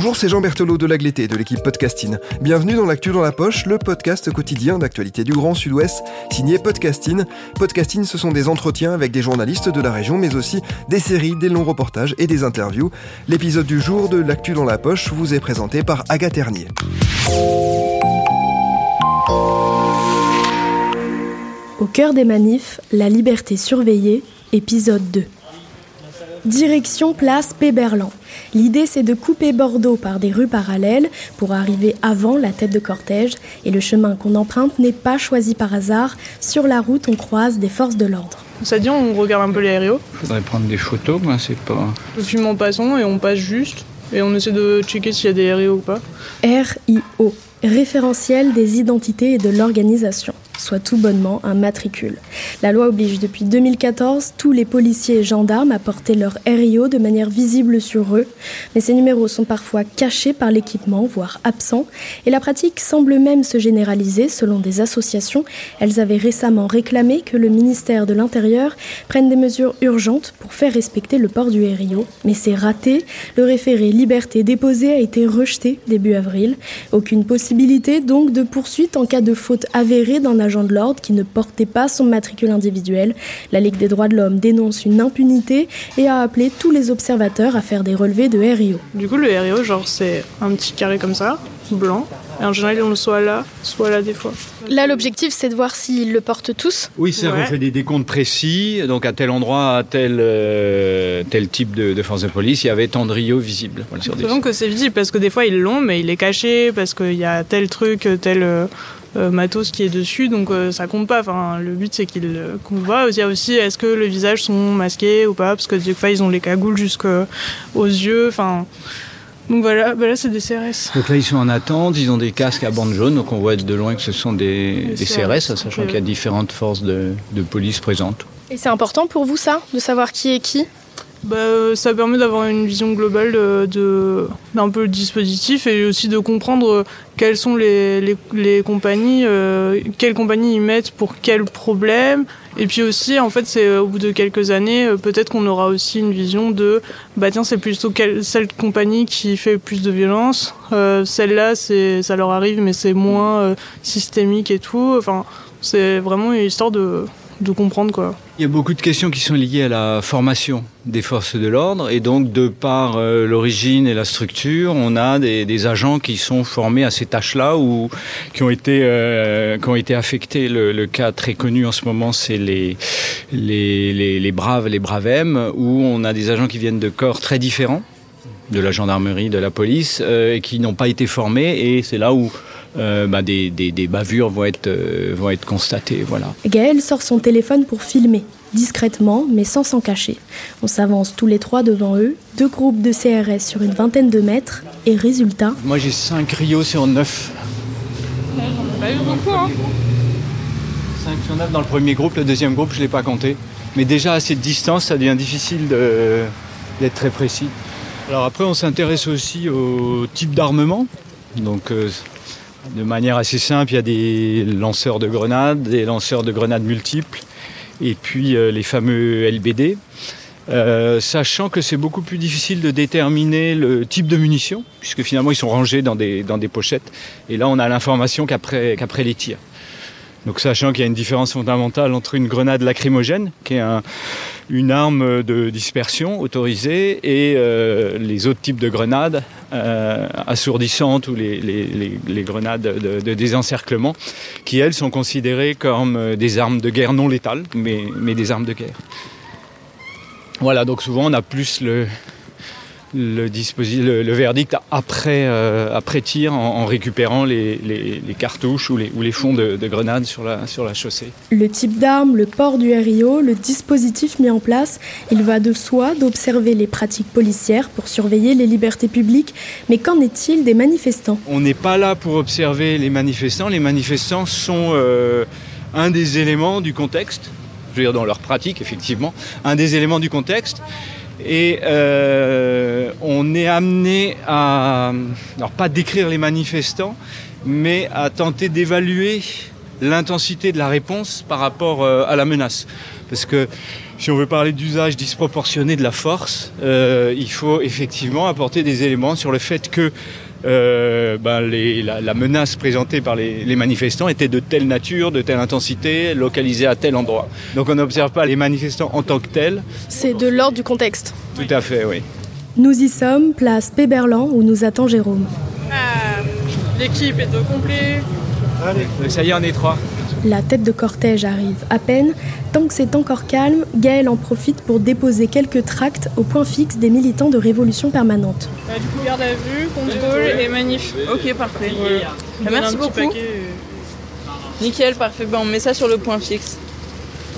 Bonjour, c'est Jean Berthelot de l'Agleté de l'équipe Podcasting. Bienvenue dans l'actu dans la poche, le podcast quotidien d'actualité du Grand Sud-Ouest, signé Podcasting. Podcasting, ce sont des entretiens avec des journalistes de la région, mais aussi des séries, des longs reportages et des interviews. L'épisode du jour de l'actu dans la poche vous est présenté par Agathe Ternier. Au cœur des manifs, la liberté surveillée, épisode 2. Direction place Péberlan. L'idée c'est de couper Bordeaux par des rues parallèles pour arriver avant la tête de cortège et le chemin qu'on emprunte n'est pas choisi par hasard. Sur la route on croise des forces de l'ordre. Ça dit on regarde un peu les aérios. Faudrait prendre des photos, moi c'est pas. Le film en passant et on passe juste et on essaie de checker s'il y a des aérios ou pas. RIO, référentiel des identités et de l'organisation soit tout bonnement un matricule. La loi oblige depuis 2014 tous les policiers et gendarmes à porter leur RIO de manière visible sur eux, mais ces numéros sont parfois cachés par l'équipement, voire absents, et la pratique semble même se généraliser selon des associations. Elles avaient récemment réclamé que le ministère de l'Intérieur prenne des mesures urgentes pour faire respecter le port du RIO, mais c'est raté. Le référé liberté déposé a été rejeté début avril. Aucune possibilité donc de poursuite en cas de faute avérée d'un agent de l'ordre qui ne portait pas son matricule individuel. La Ligue des droits de l'homme dénonce une impunité et a appelé tous les observateurs à faire des relevés de RIO. Du coup, le RIO, genre, c'est un petit carré comme ça, blanc. Et en général, on le soit là, soit là des fois. Là, l'objectif, c'est de voir s'ils le portent tous. Oui, c'est Ouais. on fait des décomptes précis. Donc à tel endroit, à tel, euh, tel type de, de force de police, il y avait tant de Rio visible. Voilà, que c'est visible parce que des fois ils l'ont, mais il est caché parce qu'il y a tel truc, tel euh, matos qui est dessus, donc euh, ça compte pas. Enfin, le but c'est qu'il euh, qu'on voit. Il y a aussi est-ce que le visage sont masqués ou pas, parce que des fois ils ont les cagoules jusqu'aux yeux. Enfin, donc voilà, là c'est des CRS. Donc là, ils sont en attente, ils ont des casques à bande jaune, donc on voit de loin que ce sont des, CRS, CRS, sachant qu'il y a différentes forces de, de police présentes. Et c'est important pour vous, ça, de savoir qui est qui? Bah, euh, ça permet d'avoir une vision globale de- de- d'un peu le dispositif et aussi de comprendre euh, quelles sont les, les, compagnies, euh, quelles compagnies ils mettent pour quel problème. Et puis aussi, en fait, c'est euh, au bout de quelques années, euh, peut-être qu'on aura aussi une vision de, bah tiens, c'est plutôt quelle, celle compagnie qui fait plus de violence. Euh, Celle-là, ça leur arrive, mais c'est moins euh, systémique et tout. Enfin, c'est vraiment une histoire de, de comprendre quoi. Il y a beaucoup de questions qui sont liées à la formation des forces de l'ordre et donc de par euh, l'origine et la structure, on a des, agents qui sont formés à ces tâches-là ou qui ont été euh, qui ont été affectés. Le, cas très connu en ce moment, c'est les, les les braves, les braves M, où on a des agents qui viennent de corps très différents de la gendarmerie, de la police, euh, et qui n'ont pas été formés et c'est là où euh, bah, des, des, des bavures vont être euh, vont être constatées. Voilà. Gaël sort son téléphone pour filmer, discrètement mais sans s'en cacher. On s'avance tous les trois devant eux, deux groupes de CRS sur une vingtaine de mètres, et résultat, Moi j'ai 5 Rio sur 9. Pas eu beaucoup, hein 5 sur 9 dans le premier groupe, le deuxième groupe je ne l'ai pas compté. Mais déjà à cette distance, ça devient difficile de- d'être très précis. Alors après on s'intéresse aussi au type d'armement. Donc euh, de manière assez simple, il y a des lanceurs de grenades, des lanceurs de grenades multiples, et puis euh, les fameux LBD. Euh, sachant que c'est beaucoup plus difficile de déterminer le type de munitions, puisque finalement ils sont rangés dans des, pochettes. Et là on a l'information qu'après les tirs. Donc sachant qu'il y a une différence fondamentale entre une grenade lacrymogène, qui est un- une arme de dispersion autorisée, et euh, les autres types de grenades euh, assourdissantes ou les, grenades de, désencerclement, qui elles sont considérées comme euh, des armes de guerre non létales, mais des armes de guerre. Voilà, donc souvent on a plus le, le, le, le verdict après, euh, après tir en, en récupérant les, les, les, cartouches ou les, ou les fonds de, de, grenades sur la, sur la chaussée. Le type d'arme, le port du RIO, le dispositif mis en place, il va de soi d'observer les pratiques policières pour surveiller les libertés publiques. Mais qu'en est-il des manifestants? On n'est pas là pour observer les manifestants. Les manifestants sont euh, un des éléments du contexte, je veux dire dans leur pratique effectivement, un des éléments du contexte. Et euh, on est amené à, alors pas décrire les manifestants, mais à tenter d'évaluer l'intensité de la réponse par rapport euh, à la menace. Parce que si on veut parler d'usage disproportionné de la force, euh, il faut effectivement apporter des éléments sur le fait que euh, ben les, la, la, menace présentée par les, les, manifestants était de telle nature, de telle intensité, localisée à tel endroit. Donc on n'observe pas les manifestants en tant que tels. C'est de l'ordre du contexte. Tout à fait, oui. Nous y sommes, place Péberlan, où nous attend Jérôme. Ah, L'équipe est au complet. Allez, ça y est, on est trois. La tête de cortège arrive à peine. Tant que c'est encore calme, Gaël en profite pour déposer quelques tracts au point fixe des militants de Révolution permanente. Bah, du coup, garde à vue, contrôle et manif. Ok, parfait. Bah, merci beaucoup. Paquet. Nickel, parfait. Bah, on met ça sur le point fixe.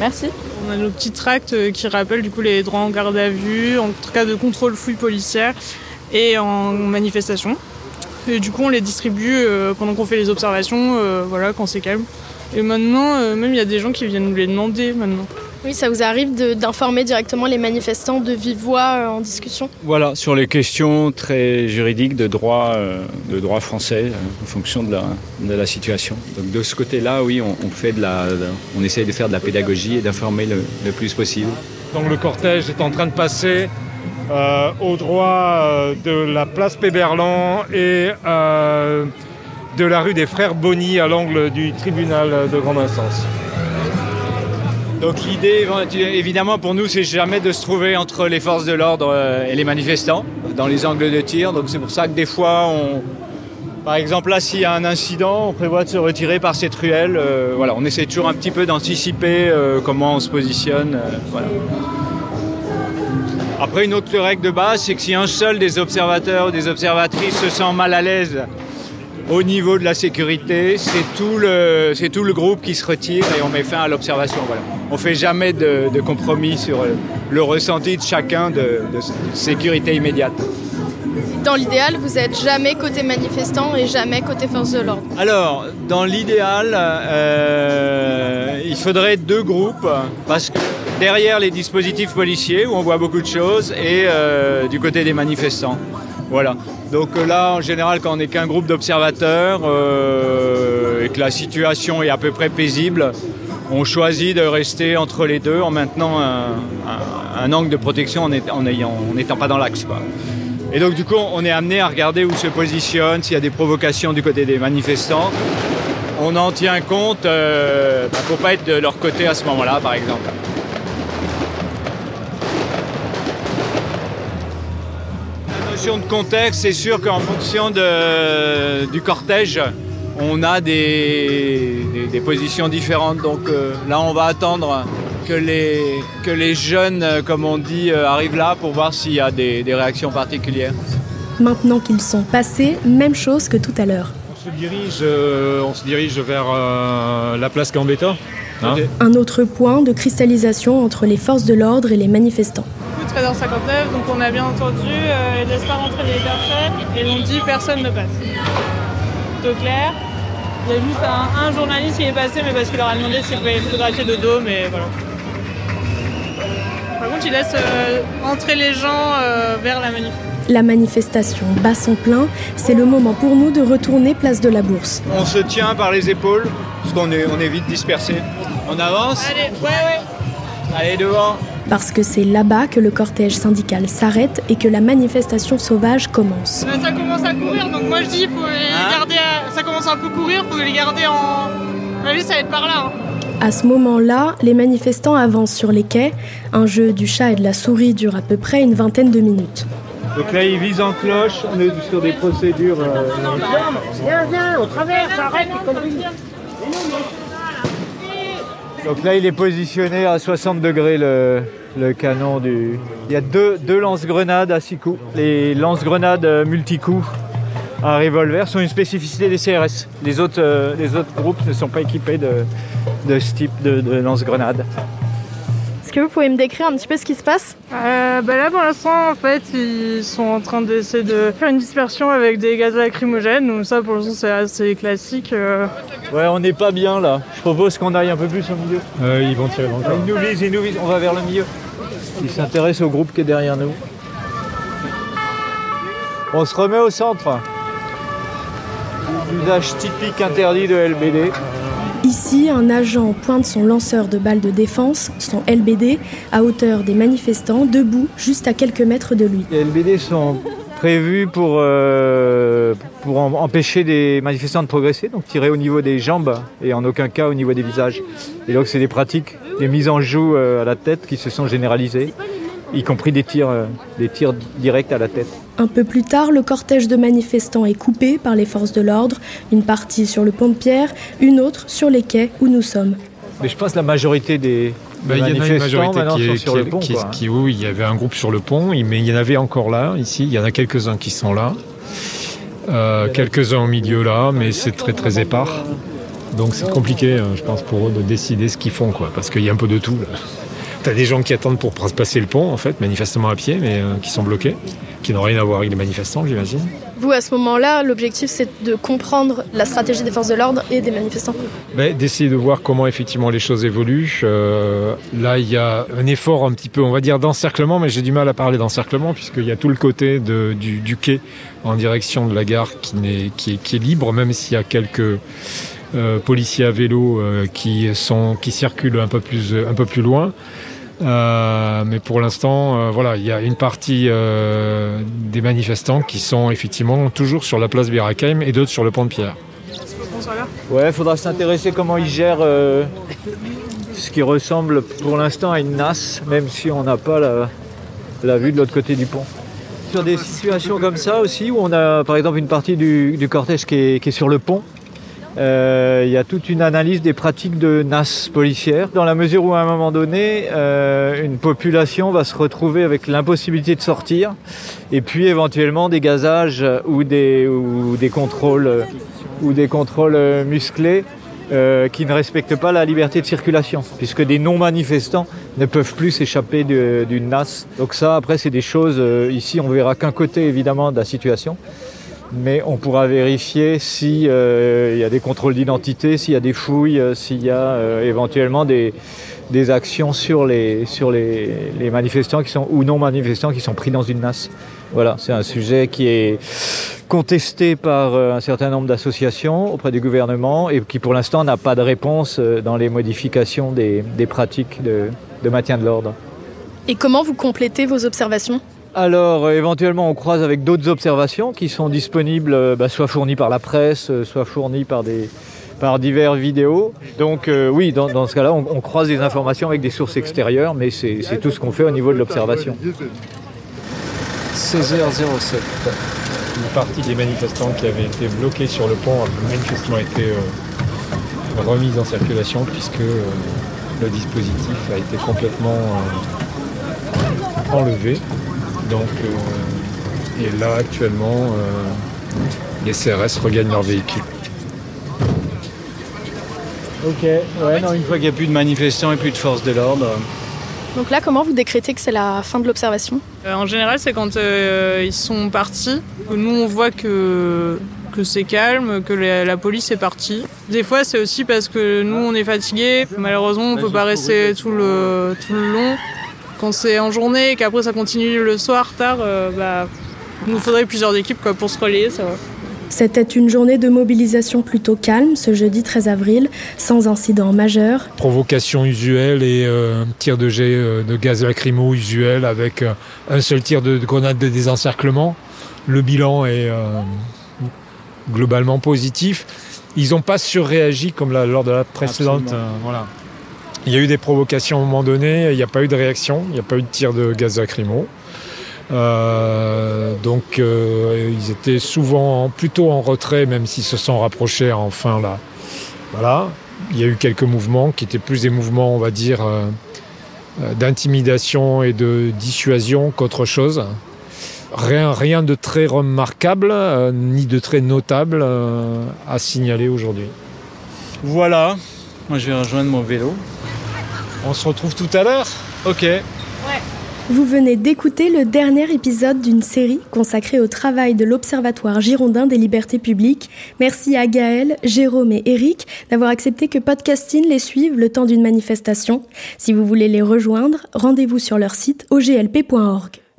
Merci. On a nos petits tracts qui rappellent du coup les droits en garde à vue, en cas de contrôle fouille policière et en manifestation. Et du coup, on les distribue euh, pendant qu'on fait les observations, euh, voilà, quand c'est calme. Et maintenant, euh, même il y a des gens qui viennent nous les demander maintenant. Oui, ça vous arrive d'informer directement les manifestants de vive voix euh, en discussion? Voilà, sur les questions très juridiques de droit, euh, de droit français, euh, en fonction de la, de la situation. Donc de ce côté-là, oui, on, on, fait de la, de, on essaye de faire de la pédagogie et d'informer le, le, plus possible. Donc le cortège est en train de passer euh, au droit de la place Péberlan et de la rue des Frères Bonny à l'angle du tribunal de grande instance. Donc l'idée, évidemment, pour nous, c'est jamais de se trouver entre les forces de l'ordre et les manifestants dans les angles de tir. Donc c'est pour ça que des fois, on, par exemple, là, s'il y a un incident, on prévoit de se retirer par cette ruelle. Euh, voilà, on essaie toujours un petit peu d'anticiper euh, comment on se positionne. Euh. Après, une autre règle de base, c'est que si un seul des observateurs ou des observatrices se sent mal à l'aise au niveau de la sécurité, c'est tout, le, tout le groupe qui se retire et on met fin à l'observation. Voilà. On ne fait jamais de, de, compromis sur le ressenti de chacun de, de sécurité immédiate. Dans l'idéal, vous n'êtes jamais côté manifestant et jamais côté force de l'ordre. Alors, dans l'idéal, euh, il faudrait deux groupes parce que derrière les dispositifs policiers où on voit beaucoup de choses et euh, du côté des manifestants. Voilà. Donc là, en général, quand on n'est qu'un groupe d'observateurs euh, et que la situation est à peu près paisible, on choisit de rester entre les deux en maintenant un, angle de protection en, n'étant pas dans l'axe. Et donc du coup, on est amené à regarder où se positionne, s'il y a des provocations du côté des manifestants. On en tient compte euh, bah, pour pas être de leur côté à ce moment-là, par exemple. De contexte, c'est sûr qu'en fonction de, du cortège, on a des, des, des positions différentes. Donc euh, là, on va attendre que les, que les jeunes, comme on dit, euh, arrivent là pour voir s'il y a des, des, réactions particulières. Maintenant qu'ils sont passés, même chose que tout à l'heure. On se dirige, euh, on se dirige vers euh, la place Gambetta. Hein. Un autre point de cristallisation entre les forces de l'ordre et les manifestants. 13h59, donc on a bien entendu, euh, ils laissent pas rentrer les personnes et on dit personne ne passe. Plutôt clair. Il y a juste un, un, journaliste qui est passé, mais parce qu'il leur a demandé s'il pouvait photographier de dos, mais voilà. Par contre, ils laissent euh, entrer les gens euh, vers la manif. La manifestation bat son plein, c'est le moment pour nous de retourner place de la Bourse. On se tient par les épaules, parce qu'on est, on est vite dispersé. On avance Allez, ouais, ouais. Allez, devant parce que c'est là-bas que le cortège syndical s'arrête et que la manifestation sauvage commence. Ça commence à courir, donc moi je dis faut les hein garder. À... Ça commence un peu courir, faut les garder en. Ma vie, ça va être par là. Hein. À ce moment-là, les manifestants avancent sur les quais. Un jeu du chat et de la souris dure à peu près une vingtaine de minutes. Donc là, ils visent en cloche, on est sur des procédures. Euh... Viens, viens, on traverse, arrête. Donc là, il est positionné à 60 degrés le, canon du. Il y a deux, deux lance-grenades à six coups. Les lance-grenades euh, multi-coups à revolver sont une spécificité des CRS. Les autres, euh, les autres groupes ne sont pas équipés de, de ce type de, de lance-grenades. Est-ce que vous pouvez me décrire un petit peu ce qui se passe euh, bah Là, pour l'instant, en fait, ils sont en train d'essayer de faire une dispersion avec des gaz lacrymogènes. Donc ça, pour l'instant, c'est assez classique. Euh. Ouais, on n'est pas bien là. Je propose qu'on aille un peu plus au milieu. Euh, ils vont tirer dans le Ils nous visent, ils nous visent. On va vers le milieu. Ils s'intéressent au groupe qui est derrière nous. On se remet au centre. Usage typique interdit de LBD. Ici, un agent pointe son lanceur de balles de défense, son LBD, à hauteur des manifestants, debout, juste à quelques mètres de lui. Les LBD sont prévus pour, euh, pour empêcher des manifestants de progresser, donc tirer au niveau des jambes et en aucun cas au niveau des visages. Et donc c'est des pratiques, des mises en joue euh, à la tête qui se sont généralisées y compris des tirs, euh, des tirs directs à la tête. Un peu plus tard, le cortège de manifestants est coupé par les forces de l'ordre, une partie sur le pont de Pierre, une autre sur les quais où nous sommes. Mais je pense que la majorité des, bah, il y en a une majorité qui est, sur le pont. oui, il y avait un groupe sur le pont, mais il y en avait encore là, ici. Il y en a quelques-uns qui sont là. Euh, quelques-uns au milieu là, mais c'est très très épars. Donc c'est compliqué, euh, je pense, pour eux de décider ce qu'ils font, quoi, parce qu'il y a un peu de tout. Là. T'as des gens qui attendent pour passer le pont, en fait, manifestement à pied, mais euh, qui sont bloqués, qui n'ont rien à voir avec les manifestants, j'imagine. Vous, à ce moment-là, l'objectif, c'est de comprendre la stratégie des forces de l'ordre et des manifestants ben, D'essayer de voir comment effectivement les choses évoluent. Euh, là, il y a un effort un petit peu, on va dire, d'encerclement, mais j'ai du mal à parler d'encerclement, puisqu'il y a tout le côté du, quai en direction de la gare qui, est, qui, est, qui est libre, même s'il y a quelques euh, policiers à vélo qui, sont, qui circulent un peu plus, un peu plus loin. Euh, mais pour l'instant, euh, voilà, il y a une partie euh, des manifestants qui sont effectivement toujours sur la place Birakeim et d'autres sur le pont de Pierre. Ouais, il faudra s'intéresser comment ils gèrent ce qui ressemble pour l'instant à une NAS, même si on n'a pas la, vue de l'autre côté du pont. Sur des situations comme ça aussi, où on a par exemple une partie du, cortège qui est sur le pont, il y a toute une analyse des pratiques de NAS policières, dans la mesure où à un moment donné, euh, une population va se retrouver avec l'impossibilité de sortir, et puis éventuellement des gazages ou des, ou des contrôles, ou des contrôles musclés euh, qui ne respectent pas la liberté de circulation, puisque des non-manifestants ne peuvent plus s'échapper d'une NAS. Donc ça, après, c'est des choses, ici, on verra qu'un côté, évidemment, de la situation mais on pourra vérifier s'il euh, y a des contrôles d'identité, s'il y a des fouilles, euh, s'il y a euh, éventuellement des, actions sur, les, sur les, manifestants qui sont, ou non manifestants qui sont pris dans une NAS. Voilà, c'est un sujet qui est contesté par un certain nombre d'associations auprès du gouvernement et qui pour l'instant n'a pas de réponse dans les modifications des, pratiques de, de maintien de l'ordre. Et comment vous complétez vos observations? Alors, euh, éventuellement, on croise avec d'autres observations qui sont disponibles, euh, bah, soit fournies par la presse, euh, soit fournies par, des, par divers vidéos. Donc, oui, dans, ce cas-là, on, croise des informations avec des sources extérieures, mais c'est tout ce qu'on fait au niveau de l'observation. 16h07. Une partie des manifestants qui avaient été bloqués sur le pont a manifestement été remise en circulation puisque le dispositif a été complètement enlevé. Donc, euh, et là, actuellement, euh, les CRS regagnent leur véhicule. Ok, ouais, non, une fois qu'il n'y a plus de manifestants et plus de force de l'ordre. Donc là, comment vous décrétez que c'est la fin de l'observation? Euh, En général, c'est quand ils sont partis. Nous, on voit que, que c'est calme, que la, police est partie. Des fois, c'est aussi parce que nous, on est fatigués. Malheureusement, on ne peut pas rester tout le, tout le long quand c'est en journée et qu'après ça continue le soir tard, euh, bah, il nous faudrait plusieurs équipes quoi, pour se relayer, ça va. C'était une journée de mobilisation plutôt calme ce jeudi 13 avril, sans incident majeur. Provocation usuelle et euh, tir de jet euh, de gaz lacrymo usuel avec un seul tir de, grenade de désencerclement. Le bilan est globalement positif. Ils n'ont pas surréagi comme lors de la précédente. voilà. Il y a eu des provocations à un moment donné, il n'y a pas eu de réaction, il n'y a pas eu de tir de gaz lacrymo. Euh, donc euh, ils étaient souvent plutôt en retrait, même s'ils se sont rapprochés enfin là. Voilà. il y a eu quelques mouvements qui étaient plus des mouvements, on va dire, d'intimidation et de dissuasion qu'autre chose. Rien, rien de très remarquable, ni de très notable à signaler aujourd'hui. Voilà, moi je vais rejoindre mon vélo. On se retrouve tout à l'heure Ok. Vous venez d'écouter le dernier épisode d'une série consacrée au travail de l'Observatoire girondin des libertés publiques. Merci à Gaël, Jérôme et Eric d'avoir accepté que Podcasting les suive le temps d'une manifestation. Si vous voulez les rejoindre, rendez-vous sur leur site oglp.org.